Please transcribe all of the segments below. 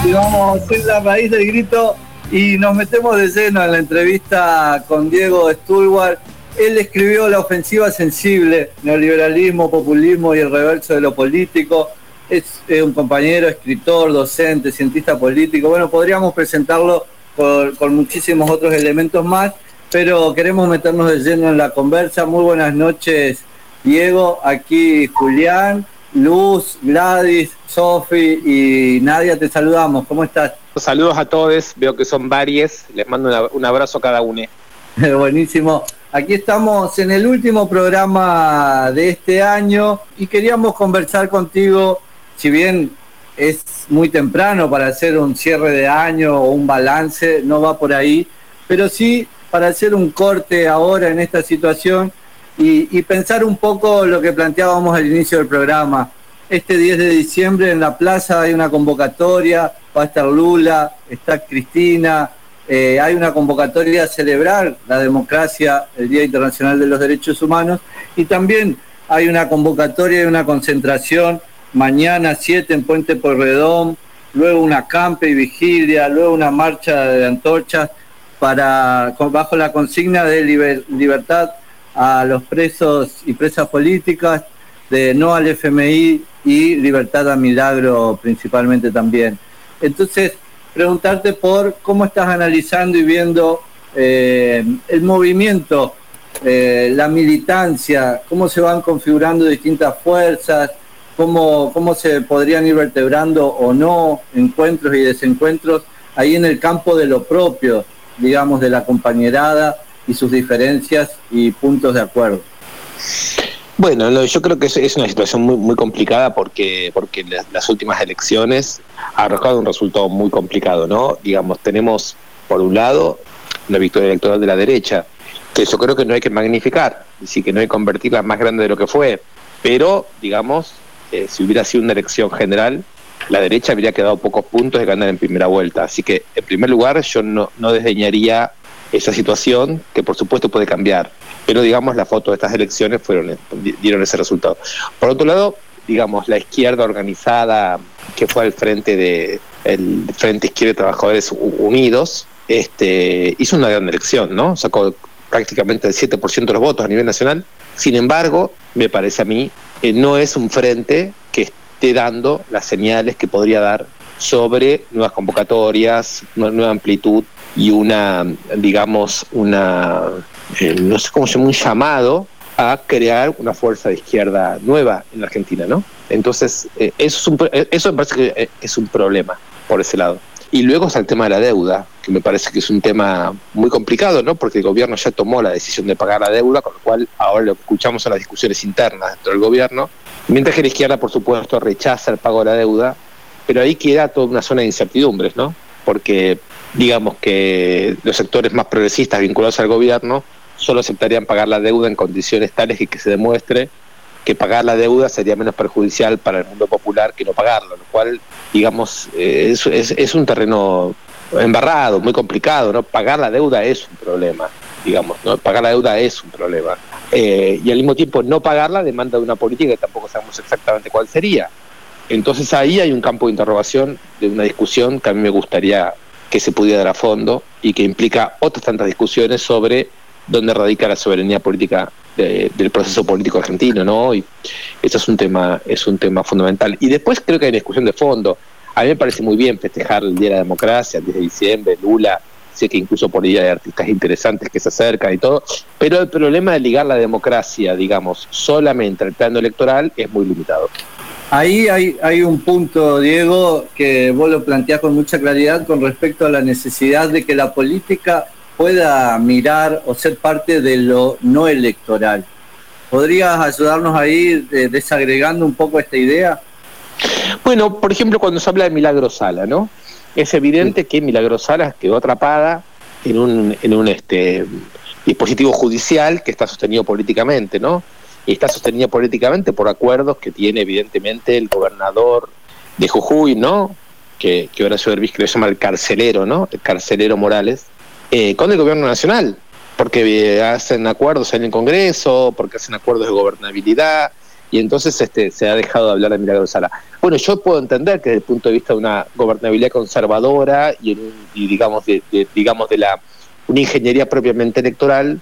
Continuamos en la raíz del grito y nos metemos de lleno en la entrevista con Diego Stulwar. Él escribió La ofensiva sensible, neoliberalismo, populismo y el reverso de lo político. Es un compañero, escritor, docente, cientista político. Bueno, podríamos presentarlo con muchísimos otros elementos más, pero queremos meternos de lleno en la conversa. Muy buenas noches, Diego. Aquí Julián. Luz, Gladys, Sofi y Nadia, te saludamos. ¿Cómo estás? Saludos a todos, veo que son varios. Les mando un abrazo a cada uno. Buenísimo. Aquí estamos en el último programa de este año y queríamos conversar contigo, si bien es muy temprano para hacer un cierre de año o un balance, no va por ahí, pero sí para hacer un corte ahora en esta situación y, pensar un poco lo que planteábamos al inicio del programa. Este 10 de diciembre en la plaza hay una convocatoria, va a estar Lula, está Cristina, eh, hay una convocatoria a celebrar la democracia, el Día Internacional de los Derechos Humanos, y también hay una convocatoria y una concentración mañana 7 en Puente Porredón, luego una campe y vigilia, luego una marcha de antorchas para bajo la consigna de libertad a los presos y presas políticas, de no al FMI y libertad a milagro principalmente también. Entonces, preguntarte por cómo estás analizando y viendo eh, el movimiento, eh, la militancia, cómo se van configurando distintas fuerzas, cómo, cómo se podrían ir vertebrando o no encuentros y desencuentros ahí en el campo de lo propio, digamos, de la compañerada y sus diferencias y puntos de acuerdo. Bueno, yo creo que es, una situación muy, muy complicada porque, porque las, últimas elecciones ha arrojado un resultado muy complicado, ¿no? Digamos, tenemos por un lado una victoria electoral de la derecha, que yo creo que no hay que magnificar, y que no hay que convertirla más grande de lo que fue, pero, digamos, eh, si hubiera sido una elección general, la derecha habría quedado pocos puntos de ganar en primera vuelta. Así que, en primer lugar, yo no, no desdeñaría esa situación, que por supuesto puede cambiar, pero digamos la foto de estas elecciones fueron dieron ese resultado. Por otro lado, digamos la izquierda organizada que fue al frente de el Frente Izquierda de Trabajadores Unidos, este hizo una gran elección, ¿no? Sacó prácticamente el 7% de los votos a nivel nacional. Sin embargo, me parece a mí que no es un frente que esté dando las señales que podría dar sobre nuevas convocatorias, nueva amplitud y una, digamos, una, eh, no sé cómo se llama, un llamado a crear una fuerza de izquierda nueva en la Argentina, ¿no? Entonces, eh, eso, es un, eh, eso me parece que es un problema por ese lado. Y luego está el tema de la deuda, que me parece que es un tema muy complicado, ¿no? Porque el gobierno ya tomó la decisión de pagar la deuda, con lo cual ahora lo escuchamos son las discusiones internas dentro del gobierno, mientras que la izquierda, por supuesto, rechaza el pago de la deuda, pero ahí queda toda una zona de incertidumbres, ¿no? Porque digamos que los sectores más progresistas vinculados al gobierno solo aceptarían pagar la deuda en condiciones tales que, se demuestre que pagar la deuda sería menos perjudicial para el mundo popular que no pagarlo, lo cual, digamos, eh, es, un terreno embarrado, muy complicado, ¿no? Pagar la deuda es un problema, digamos, ¿no? Pagar la deuda es un problema. Eh, y al mismo tiempo no pagarla demanda de una política que tampoco sabemos exactamente cuál sería. Entonces ahí hay un campo de interrogación, de una discusión que a mí me gustaría que se pudiera dar a fondo y que implica otras tantas discusiones sobre dónde radica la soberanía política del proceso político argentino, ¿no? Y eso es un tema, es un tema fundamental. Y después creo que hay una discusión de fondo. A mí me parece muy bien festejar el Día de la Democracia, el 10 de diciembre, Lula, sé que incluso por día hay artistas interesantes que se acercan y todo, pero el problema de ligar la democracia, digamos, solamente al plano electoral es muy limitado. Ahí hay, hay un punto, Diego, que vos lo planteás con mucha claridad con respecto a la necesidad de que la política pueda mirar o ser parte de lo no electoral. ¿Podrías ayudarnos ahí desagregando un poco esta idea? Bueno, por ejemplo, cuando se habla de Milagro Sala, ¿no? Es evidente que Milagro Sala quedó atrapada en un, en un este, dispositivo judicial que está sostenido políticamente, ¿no? Y está sostenida políticamente por acuerdos que tiene evidentemente el gobernador de Jujuy, ¿no? Que, que Horacio Derbis que llama el carcelero, ¿no? El carcelero Morales, eh, con el gobierno nacional, porque eh, hacen acuerdos en el Congreso, porque hacen acuerdos de gobernabilidad, y entonces este, se ha dejado de hablar de Milagro Sala. Bueno, yo puedo entender que desde el punto de vista de una gobernabilidad conservadora y, digamos de, digamos de la una ingeniería propiamente electoral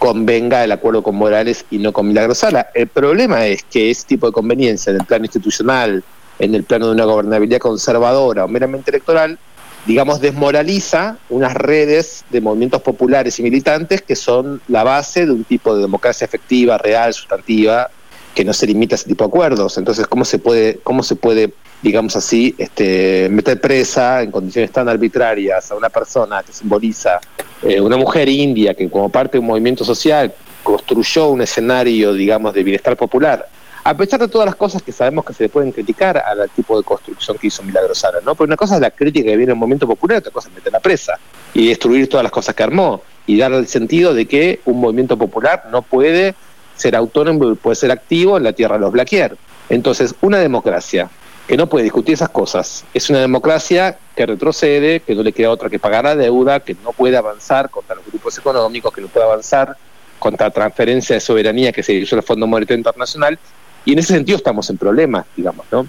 convenga el acuerdo con Morales y no con Milagro Sala. El problema es que ese tipo de conveniencia en el plano institucional, en el plano de una gobernabilidad conservadora o meramente electoral, digamos, desmoraliza unas redes de movimientos populares y militantes que son la base de un tipo de democracia efectiva, real, sustantiva, que no se limita a ese tipo de acuerdos. Entonces, ¿cómo se puede, cómo se puede digamos así, este, meter presa en condiciones tan arbitrarias a una persona que simboliza eh, una mujer india que como parte de un movimiento social construyó un escenario, digamos, de bienestar popular, a pesar de todas las cosas que sabemos que se le pueden criticar al tipo de construcción que hizo Milagrosara, ¿no? Porque una cosa es la crítica que viene en el movimiento popular, otra cosa es meter la presa y destruir todas las cosas que armó y dar el sentido de que un movimiento popular no puede ser autónomo, puede ser activo en la tierra de los Blaquier. Entonces, una democracia que no puede discutir esas cosas es una democracia que retrocede, que no le queda otra que pagar la deuda, que no puede avanzar contra los grupos económicos, que no puede avanzar contra transferencia de soberanía que se hizo el Fondo Monetario Internacional y en ese sentido estamos en problemas, digamos, ¿no?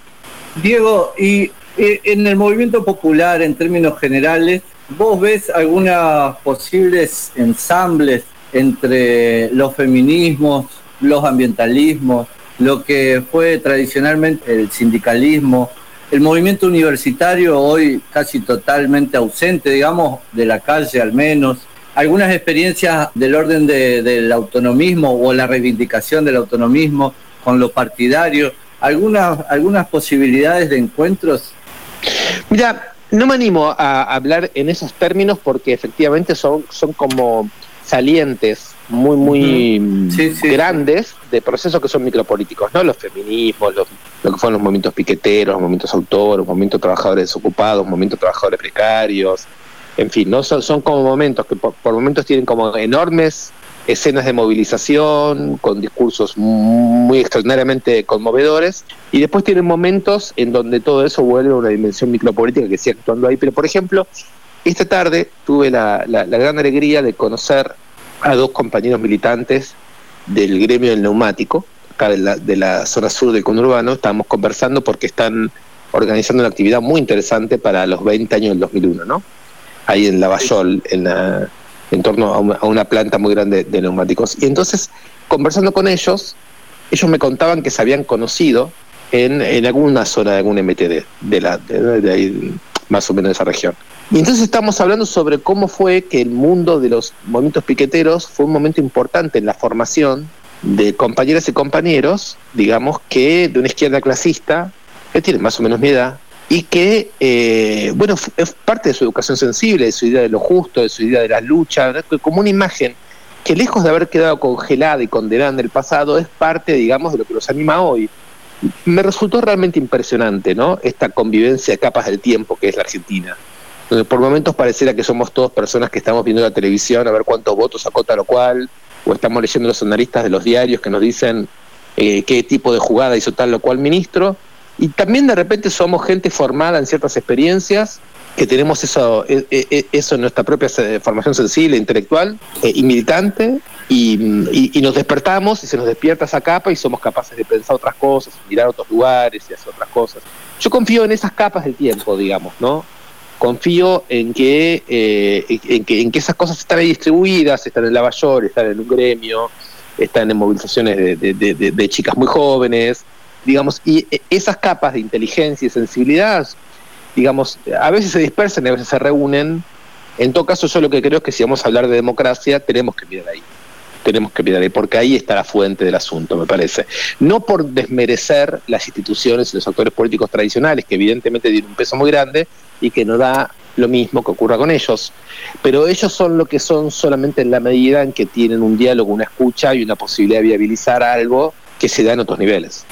Diego, y eh, en el movimiento popular, en términos generales, ¿vos ves algunas posibles ensambles entre los feminismos, los ambientalismos, lo que fue tradicionalmente el sindicalismo, el movimiento universitario hoy casi totalmente ausente, digamos, de la calle al menos, algunas experiencias del orden del autonomismo o la reivindicación del autonomismo, con lo partidario, algunas, algunas posibilidades de encuentros? Mira, no me animo a hablar en esos términos porque efectivamente son, son como salientes muy, muy grandes de procesos que son micropolíticos, ¿no? Los feminismos, lo que fueron los movimientos piqueteros, los movimientos autores, los movimientos trabajadores desocupados, movimientos trabajadores precarios, en fin, ¿no? Son, son como momentos que por momentos tienen como enormes escenas de movilización con discursos muy extraordinariamente conmovedores y después tienen momentos en donde todo eso vuelve a una dimensión micropolítica que sigue actuando ahí. Pero por ejemplo, esta tarde tuve la, gran alegría de conocer a dos compañeros militantes del gremio del neumático, acá de la, de la zona sur del conurbano, estábamos conversando porque están organizando una actividad muy interesante para los 20 años del 2001, ¿no? Ahí en Lavallol, en la en torno a una, planta muy grande de neumáticos. Y entonces, conversando con ellos, ellos me contaban que se habían conocido en, en alguna zona de algún MTD, de, la, de, ahí, más o menos de esa región. Y entonces estamos hablando sobre cómo fue que el mundo de los movimientos piqueteros fue un momento importante en la formación de compañeras y compañeros, digamos, que de una izquierda clasista, que tienen más o menos mi edad, y que, eh, bueno, es parte de su educación sensible, de su idea de lo justo, de su idea de la lucha, como una imagen que lejos de haber quedado congelada y condenada en el pasado, es parte, digamos, de lo que los anima hoy. Me resultó realmente impresionante, ¿no? Esta convivencia de capas del tiempo que es la Argentina. Donde por momentos pareciera que somos todos personas que estamos viendo la televisión a ver cuántos votos sacó tal o cual, o estamos leyendo los analistas de los diarios que nos dicen eh, qué tipo de jugada hizo tal o cual ministro, y también de repente somos gente formada en ciertas experiencias, que tenemos eso, e, e, e, eso en nuestra propia formación sensible, intelectual eh, y militante, y, nos despertamos y se nos despierta esa capa y somos capaces de pensar otras cosas, mirar otros lugares y hacer otras cosas. Yo confío en esas capas del tiempo, digamos, ¿no? Confío en que, eh, en que, en que esas cosas están ahí distribuidas, están en la Lavallor, están en un gremio, están en movilizaciones de chicas muy jóvenes, digamos, y esas capas de inteligencia y sensibilidad, digamos, a veces se dispersan y a veces se reúnen. En todo caso, yo lo que creo es que si vamos a hablar de democracia, tenemos que mirar ahí. Tenemos que mirar ahí, porque ahí está la fuente del asunto, me parece. No por desmerecer las instituciones y los actores políticos tradicionales, que evidentemente tienen un peso muy grande y que no da lo mismo que ocurra con ellos, pero ellos son lo que son solamente en la medida en que tienen un diálogo, una escucha y una posibilidad de viabilizar algo que se da en otros niveles.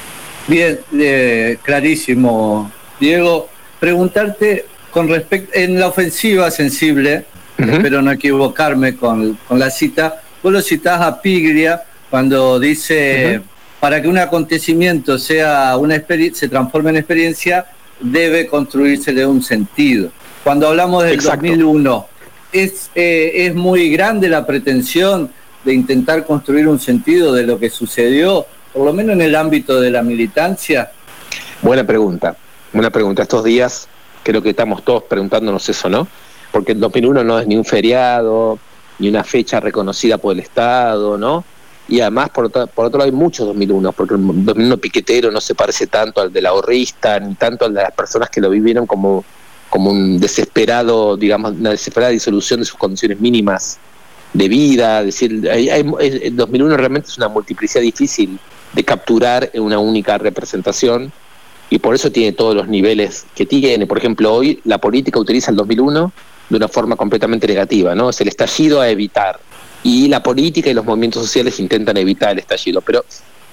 Bien, eh, clarísimo. Diego, preguntarte con respecto, en la ofensiva sensible, espero no equivocarme con, la cita, vos lo citás a Piglia cuando dice, para que un acontecimiento sea una se transforme en experiencia, debe construírsele un sentido. Cuando hablamos del 2001, es, eh, es muy grande la pretensión de intentar construir un sentido de lo que sucedió por lo menos en el ámbito de la militancia? Buena pregunta, buena pregunta. Estos días creo que estamos todos preguntándonos eso, ¿no? Porque el 2001 no es ni un feriado, ni una fecha reconocida por el Estado, ¿no? Y además, por por otro lado, hay muchos 2001, porque el 2001 piquetero no se parece tanto al del ahorrista, ni tanto al de las personas que lo vivieron como, como un desesperado, digamos, una desesperada disolución de sus condiciones mínimas de vida. Es decir, el 2001 realmente es una multiplicidad difícil de capturar en una única representación y por eso tiene todos los niveles que tiene. Por ejemplo, hoy la política utiliza el 2001 de una forma completamente negativa, ¿no? Es el estallido a evitar y la política y los movimientos sociales intentan evitar el estallido. Pero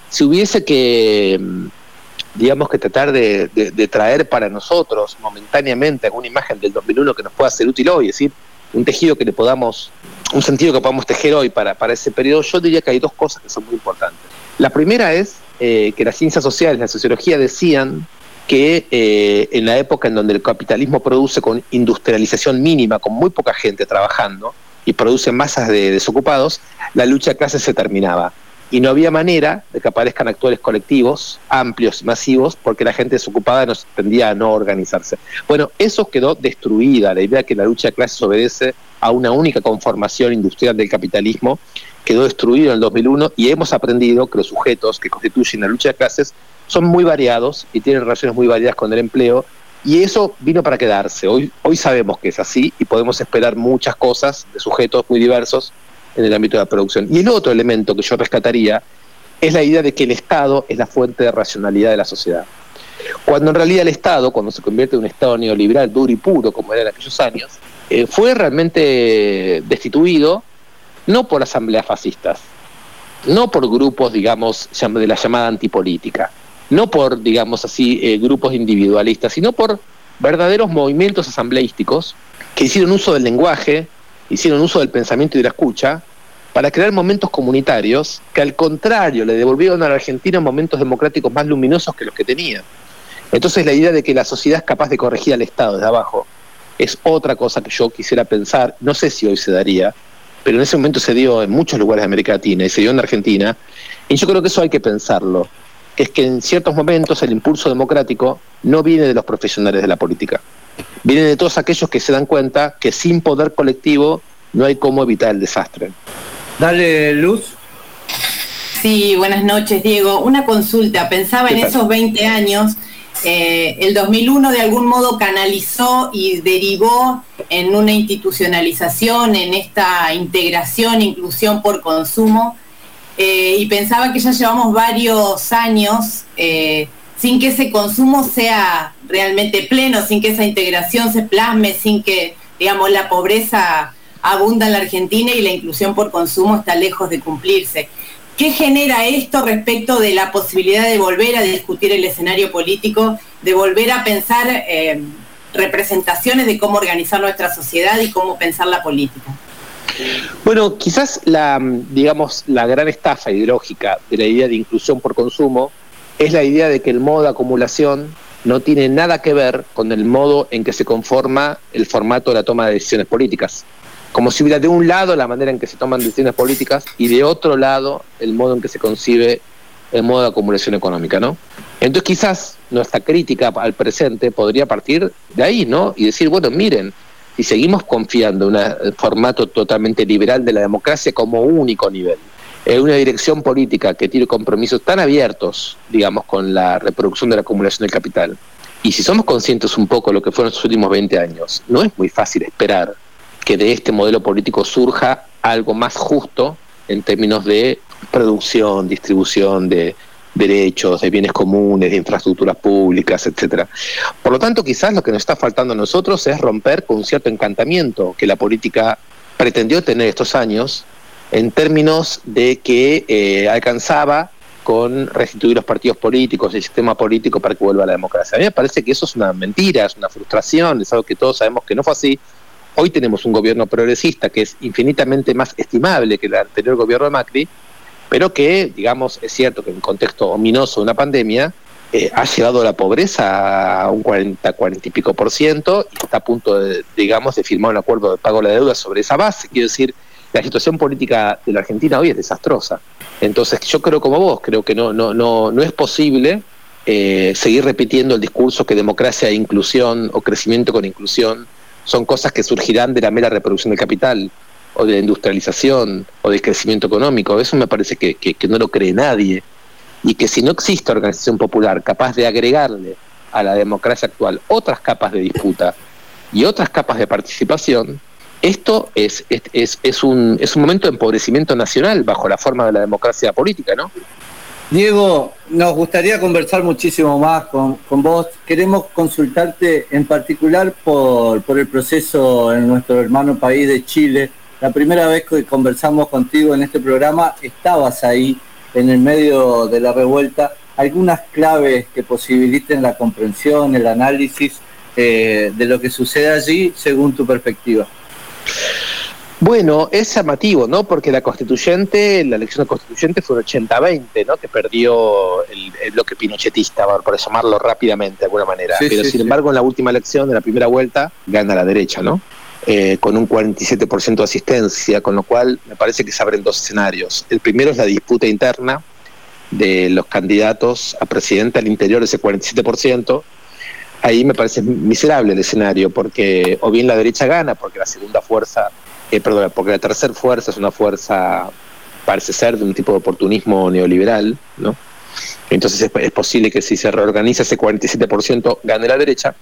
si hubiese que, mm, digamos, que tratar de, traer para nosotros momentáneamente alguna imagen del 2001 que nos pueda ser útil hoy, es decir, un tejido que le podamos, un sentido que podamos tejer hoy para, para ese periodo, yo diría que hay dos cosas que son muy importantes. La primera es eh, que las ciencias sociales, la sociología decían que eh, en la época en donde el capitalismo produce con industrialización mínima, con muy poca gente trabajando, y produce masas de desocupados, la lucha de clases se terminaba. Y no había manera de que aparezcan actores colectivos amplios, masivos, porque la gente desocupada nos tendía a no organizarse. Bueno, eso quedó destruida, la idea de que la lucha de clases obedece a una única conformación industrial del capitalismo, quedó destruido en el 2001 y hemos aprendido que los sujetos que constituyen la lucha de clases son muy variados y tienen relaciones muy variadas con el empleo y eso vino para quedarse. Hoy, hoy sabemos que es así y podemos esperar muchas cosas de sujetos muy diversos en el ámbito de la producción. Y el otro elemento que yo rescataría es la idea de que el Estado es la fuente de racionalidad de la sociedad. Cuando en realidad el Estado, cuando se convierte en un Estado neoliberal duro y puro, como era en aquellos años, eh, fue realmente destituido no por asambleas fascistas, no por grupos, digamos, de la llamada antipolítica, no por, digamos así, eh, grupos individualistas, sino por verdaderos movimientos asambleísticos que hicieron uso del lenguaje, hicieron uso del pensamiento y de la escucha, para crear momentos comunitarios que al contrario le devolvieron a la Argentina momentos democráticos más luminosos que los que tenía. Entonces la idea de que la sociedad es capaz de corregir al Estado desde abajo es otra cosa que yo quisiera pensar, no sé si hoy se daría, pero en ese momento se dio en muchos lugares de América Latina y se dio en Argentina, y yo creo que eso hay que pensarlo es que en ciertos momentos el impulso democrático no viene de los profesionales de la política, viene de todos aquellos que se dan cuenta que sin poder colectivo no hay cómo evitar el desastre. Dale, Luz. Sí, buenas noches, Diego. Una consulta. Pensaba en esos 20 años, eh, el 2001 de algún modo canalizó y derivó en una institucionalización, en esta integración, inclusión por consumo eh, y pensaba que ya llevamos varios años eh, sin que ese consumo sea realmente pleno, sin que esa integración se plasme, sin que, digamos, la pobreza abunda en la Argentina y la inclusión por consumo está lejos de cumplirse. ¿Qué genera esto respecto de la posibilidad de volver a discutir el escenario político, de volver a pensar eh, representaciones de cómo organizar nuestra sociedad y cómo pensar la política? Bueno, quizás la, digamos, la gran estafa ideológica de la idea de inclusión por consumo es la idea de que el modo de acumulación no tiene nada que ver con el modo en que se conforma el formato de la toma de decisiones políticas. Como si hubiera de un lado la manera en que se toman decisiones políticas y de otro lado el modo en que se concibe el modo de acumulación económica, ¿no? Entonces quizás nuestra crítica al presente podría partir de ahí, ¿no? Y decir, bueno, miren, y seguimos confiando en un formato totalmente liberal de la democracia como único nivel. En una dirección política que tiene compromisos tan abiertos, digamos, con la reproducción de la acumulación del capital. Y si somos conscientes un poco de lo que fueron estos últimos 20 años, no es muy fácil esperar que de este modelo político surja algo más justo en términos de producción, distribución de, derechos, de bienes comunes, de infraestructuras públicas, etcétera. Por lo tanto, quizás lo que nos está faltando a nosotros es romper con un cierto encantamiento que la política pretendió tener estos años en términos de que eh, alcanzaba con restituir los partidos políticos, el sistema político para que vuelva a la democracia. A mí me parece que eso es una mentira, es una frustración, es algo que todos sabemos que no fue así. Hoy tenemos un gobierno progresista que es infinitamente más estimable que el anterior gobierno de Macri, pero que, digamos, es cierto que en un contexto ominoso de una pandemia, eh, ha llevado la pobreza a un 40, 40 y pico por ciento y está a punto, de, digamos, de firmar un acuerdo de pago de la deuda sobre esa base. Quiero decir, la situación política de la Argentina hoy es desastrosa. Entonces yo creo como vos, creo que no, no, no, no es posible eh, seguir repitiendo el discurso que democracia e inclusión o crecimiento con inclusión son cosas que surgirán de la mera reproducción del capital o de industrialización o del crecimiento económico. Eso me parece que, que no lo cree nadie. Y que si no existe organización popular capaz de agregarle a la democracia actual otras capas de disputa y otras capas de participación, esto es, es, es, un, es un momento de empobrecimiento nacional bajo la forma de la democracia política, ¿no? Diego, nos gustaría conversar muchísimo más con, con vos. Queremos consultarte en particular por, por el proceso en nuestro hermano país de Chile. La primera vez que conversamos contigo en este programa, estabas ahí en el medio de la revuelta. Algunas claves que posibiliten la comprensión, el análisis eh, de lo que sucede allí según tu perspectiva. Bueno, es llamativo, ¿no? Porque la constituyente, la elección constituyente fue un 80-20, ¿no? Que perdió el, bloque pinochetista, por llamarlo rápidamente de alguna manera. Pero sin embargo, en la última elección, de la primera vuelta, gana la derecha, ¿no? Eh, con un 47% de asistencia, con lo cual me parece que se abren dos escenarios. El primero es la disputa interna de los candidatos a presidente al interior de ese 47%, ahí me parece miserable el escenario, porque o bien la derecha gana, porque la segunda fuerza, eh, perdón, porque la tercera fuerza es una fuerza, parece ser, de un tipo de oportunismo neoliberal, ¿no? Entonces es, posible que si se reorganiza ese 47% gane la derecha,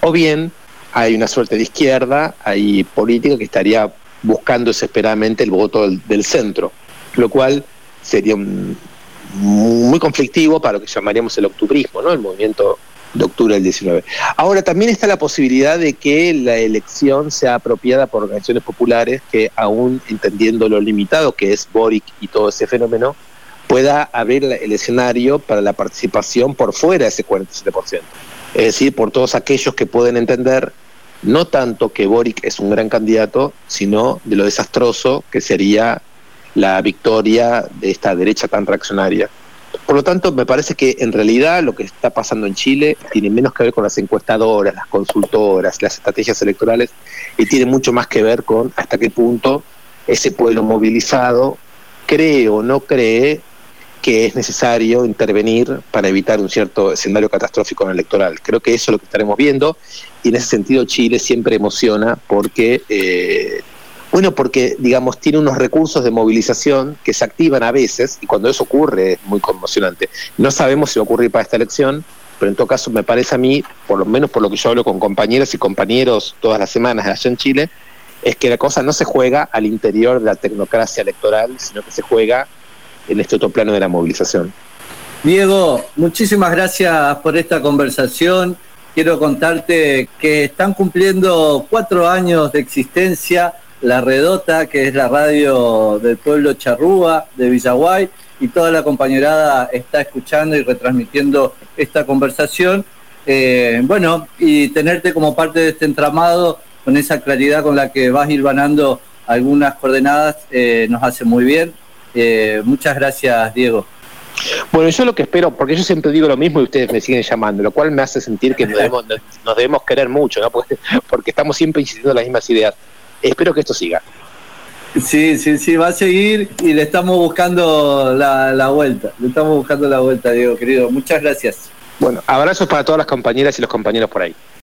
o bien hay una suerte de izquierda, hay política que estaría buscando desesperadamente el voto del, centro, lo cual sería muy conflictivo para lo que llamaríamos el octubrismo, ¿no? el movimiento de octubre del 19. Ahora también está la posibilidad de que la elección sea apropiada por organizaciones populares que aún entendiendo lo limitado que es Boric y todo ese fenómeno, pueda abrir el escenario para la participación por fuera de ese 47%. Es decir, por todos aquellos que pueden entender no tanto que Boric es un gran candidato, sino de lo desastroso que sería la victoria de esta derecha tan reaccionaria. Por lo tanto, me parece que en realidad lo que está pasando en Chile tiene menos que ver con las encuestadoras, las consultoras, las estrategias electorales y tiene mucho más que ver con hasta qué punto ese pueblo movilizado cree o no cree que es necesario intervenir para evitar un cierto escenario catastrófico en el electoral. Creo que eso es lo que estaremos viendo y en ese sentido Chile siempre emociona porque eh, bueno, porque, digamos, tiene unos recursos de movilización que se activan a veces, y cuando eso ocurre es muy conmocionante. No sabemos si va a ocurrir para esta elección, pero en todo caso me parece a mí, por lo menos por lo que yo hablo con compañeras y compañeros todas las semanas allá en Chile, es que la cosa no se juega al interior de la tecnocracia electoral, sino que se juega en este otro plano de la movilización. Diego, muchísimas gracias por esta conversación. Quiero contarte que están cumpliendo cuatro años de existencia la Redota, que es la radio del pueblo charrúa de Villaguay, y toda la compañerada está escuchando y retransmitiendo esta conversación. Eh, bueno, y tenerte como parte de este entramado con esa claridad con la que vas hilvanando algunas coordenadas eh, nos hace muy bien. Eh, muchas gracias, Diego. Bueno, yo lo que espero, porque yo siempre digo lo mismo y ustedes me siguen llamando, lo cual me hace sentir que nos debemos, nos debemos querer mucho, ¿no? porque, porque estamos siempre insistiendo en las mismas ideas espero que esto siga. Sí, sí, sí, va a seguir y le estamos buscando la, vuelta. Le estamos buscando la vuelta, Diego, querido. Muchas gracias. Bueno, abrazos para todas las compañeras y los compañeros por ahí.